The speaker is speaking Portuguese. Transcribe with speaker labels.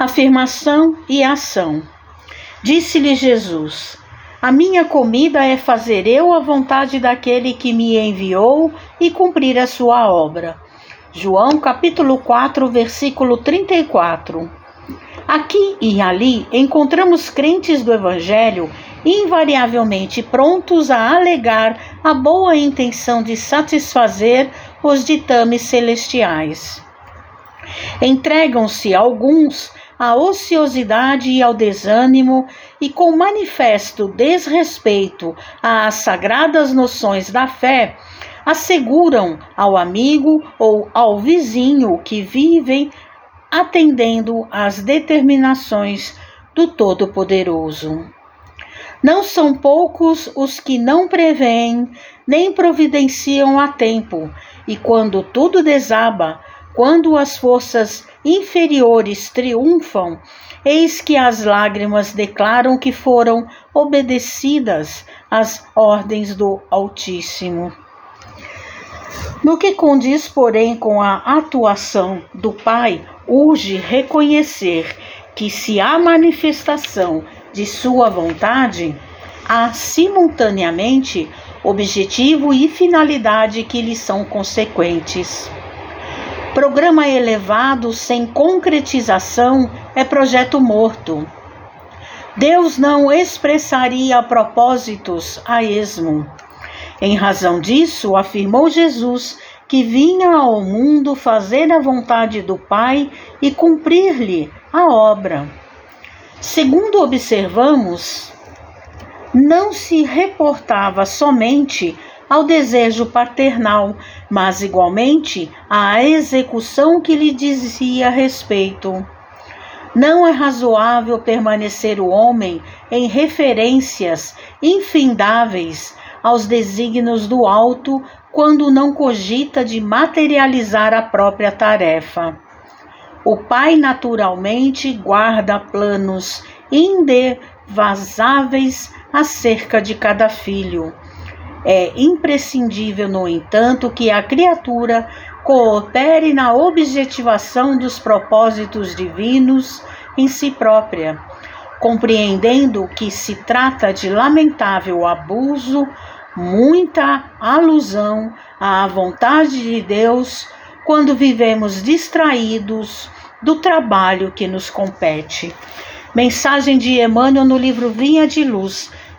Speaker 1: Afirmação e ação. Disse-lhe Jesus: A minha comida é fazer eu a vontade daquele que me enviou e cumprir a sua obra. João capítulo 4, versículo 34. Aqui e ali encontramos crentes do Evangelho invariavelmente prontos a alegar a boa intenção de satisfazer os ditames celestiais. Entregam-se alguns à ociosidade e ao desânimo e com manifesto desrespeito às sagradas noções da fé, asseguram ao amigo ou ao vizinho que vivem atendendo às determinações do Todo-Poderoso. Não são poucos os que não preveem nem providenciam a tempo, e quando tudo desaba, quando as forças inferiores triunfam, eis que as lágrimas declaram que foram obedecidas às ordens do Altíssimo. No que condiz, porém, com a atuação do Pai, urge reconhecer que, se há manifestação de Sua vontade, há simultaneamente objetivo e finalidade que lhe são consequentes. Programa elevado sem concretização é projeto morto. Deus não expressaria propósitos a esmo. Em razão disso, afirmou Jesus que vinha ao mundo fazer a vontade do Pai e cumprir-lhe a obra. Segundo observamos, não se reportava somente ao desejo paternal, mas igualmente à execução que lhe dizia respeito. Não é razoável permanecer o homem em referências infindáveis aos desígnios do alto quando não cogita de materializar a própria tarefa. O pai naturalmente guarda planos indevasáveis acerca de cada filho é imprescindível, no entanto, que a criatura coopere na objetivação dos propósitos divinos em si própria, compreendendo que se trata de lamentável abuso, muita alusão à vontade de Deus quando vivemos distraídos do trabalho que nos compete. Mensagem de Emmanuel no livro Vinha de Luz